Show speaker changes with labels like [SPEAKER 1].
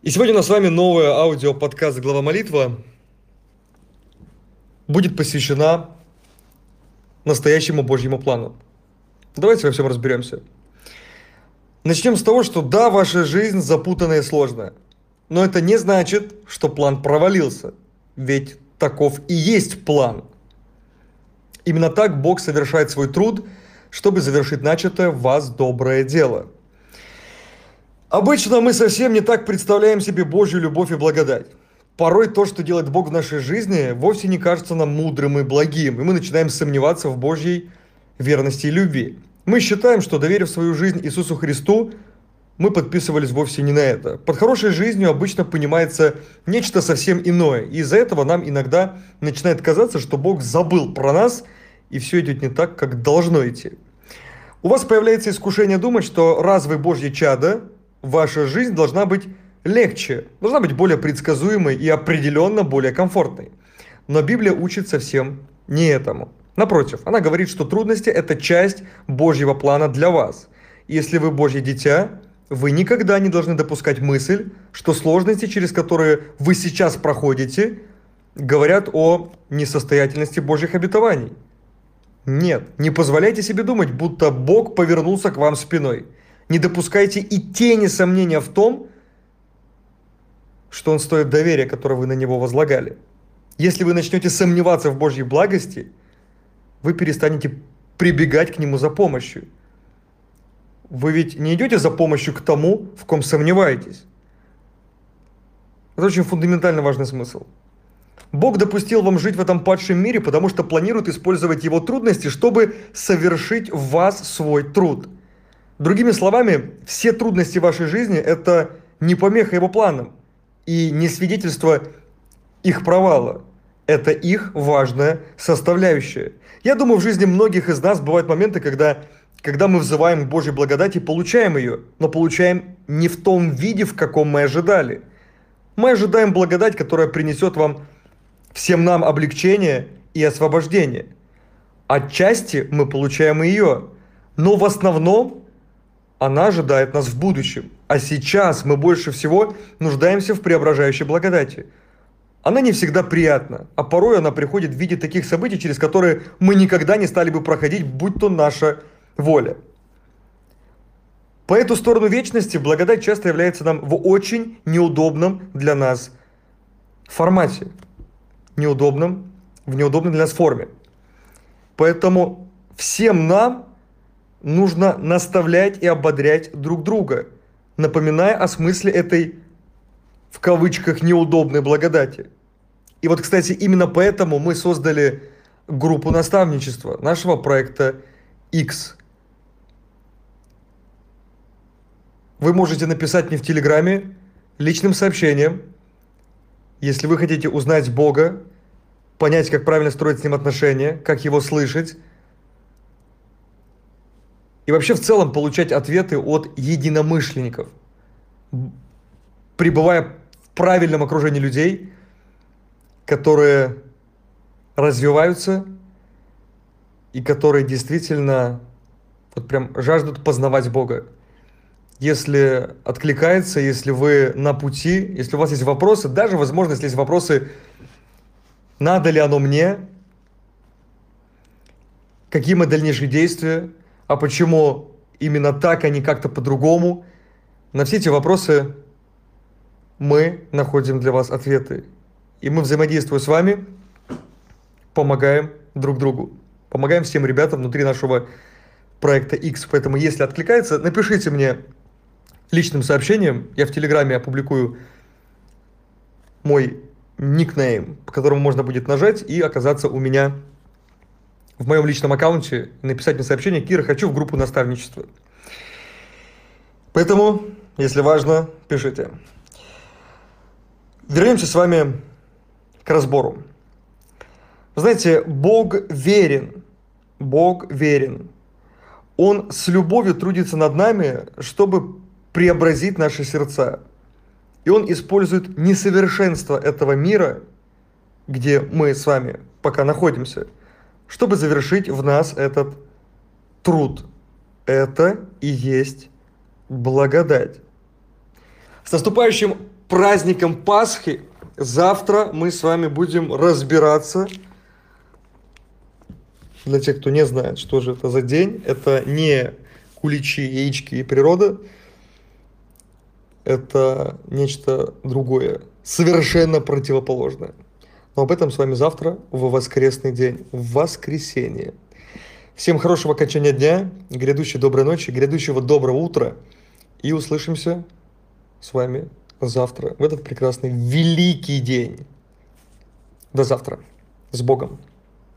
[SPEAKER 1] И сегодня у нас с вами новая аудио-подкаст «Глава молитва» будет посвящена настоящему Божьему плану. Давайте во всем разберемся. Начнем с того, что да, ваша жизнь запутанная и сложная. Но это не значит, что план провалился. Ведь таков и есть план. Именно так Бог совершает свой труд, чтобы завершить начатое вас доброе дело – Обычно мы совсем не так представляем себе Божью любовь и благодать. Порой то, что делает Бог в нашей жизни, вовсе не кажется нам мудрым и благим, и мы начинаем сомневаться в Божьей верности и любви. Мы считаем, что доверив свою жизнь Иисусу Христу, мы подписывались вовсе не на это. Под хорошей жизнью обычно понимается нечто совсем иное, и из-за этого нам иногда начинает казаться, что Бог забыл про нас, и все идет не так, как должно идти. У вас появляется искушение думать, что раз вы Божье чадо, ваша жизнь должна быть легче, должна быть более предсказуемой и определенно более комфортной. Но Библия учит совсем не этому. Напротив, она говорит, что трудности – это часть Божьего плана для вас. Если вы Божье дитя, вы никогда не должны допускать мысль, что сложности, через которые вы сейчас проходите, говорят о несостоятельности Божьих обетований. Нет, не позволяйте себе думать, будто Бог повернулся к вам спиной – не допускайте и тени сомнения в том, что он стоит доверия, которое вы на него возлагали. Если вы начнете сомневаться в Божьей благости, вы перестанете прибегать к нему за помощью. Вы ведь не идете за помощью к тому, в ком сомневаетесь. Это очень фундаментально важный смысл. Бог допустил вам жить в этом падшем мире, потому что планирует использовать его трудности, чтобы совершить в вас свой труд – Другими словами, все трудности вашей жизни – это не помеха его планам и не свидетельство их провала. Это их важная составляющая. Я думаю, в жизни многих из нас бывают моменты, когда, когда мы взываем к Божьей благодати получаем ее, но получаем не в том виде, в каком мы ожидали. Мы ожидаем благодать, которая принесет вам, всем нам облегчение и освобождение. Отчасти мы получаем ее, но в основном она ожидает нас в будущем. А сейчас мы больше всего нуждаемся в преображающей благодати. Она не всегда приятна, а порой она приходит в виде таких событий, через которые мы никогда не стали бы проходить, будь то наша воля. По эту сторону вечности благодать часто является нам в очень неудобном для нас формате. Неудобном, в неудобной для нас форме. Поэтому всем нам нужно наставлять и ободрять друг друга, напоминая о смысле этой, в кавычках, неудобной благодати. И вот, кстати, именно поэтому мы создали группу наставничества нашего проекта X. Вы можете написать мне в Телеграме личным сообщением, если вы хотите узнать Бога, понять, как правильно строить с Ним отношения, как Его слышать, и вообще в целом получать ответы от единомышленников, пребывая в правильном окружении людей, которые развиваются и которые действительно вот прям жаждут познавать Бога. Если откликается, если вы на пути, если у вас есть вопросы, даже, возможно, если есть вопросы, надо ли оно мне, какие мои дальнейшие действия, а почему именно так, а не как-то по-другому. На все эти вопросы мы находим для вас ответы. И мы, взаимодействуя с вами, помогаем друг другу. Помогаем всем ребятам внутри нашего проекта X. Поэтому, если откликается, напишите мне личным сообщением. Я в Телеграме опубликую мой никнейм, по которому можно будет нажать и оказаться у меня в моем личном аккаунте написать мне сообщение «Кира, хочу в группу наставничества». Поэтому, если важно, пишите. Вернемся с вами к разбору. знаете, Бог верен. Бог верен. Он с любовью трудится над нами, чтобы преобразить наши сердца. И Он использует несовершенство этого мира, где мы с вами пока находимся – чтобы завершить в нас этот труд. Это и есть благодать. С наступающим праздником Пасхи! Завтра мы с вами будем разбираться. Для тех, кто не знает, что же это за день, это не куличи, яички и природа. Это нечто другое, совершенно противоположное. Но об этом с вами завтра в воскресный день, в воскресенье. Всем хорошего окончания дня, грядущей доброй ночи, грядущего доброго утра. И услышимся с вами завтра, в этот прекрасный великий день. До завтра. С Богом.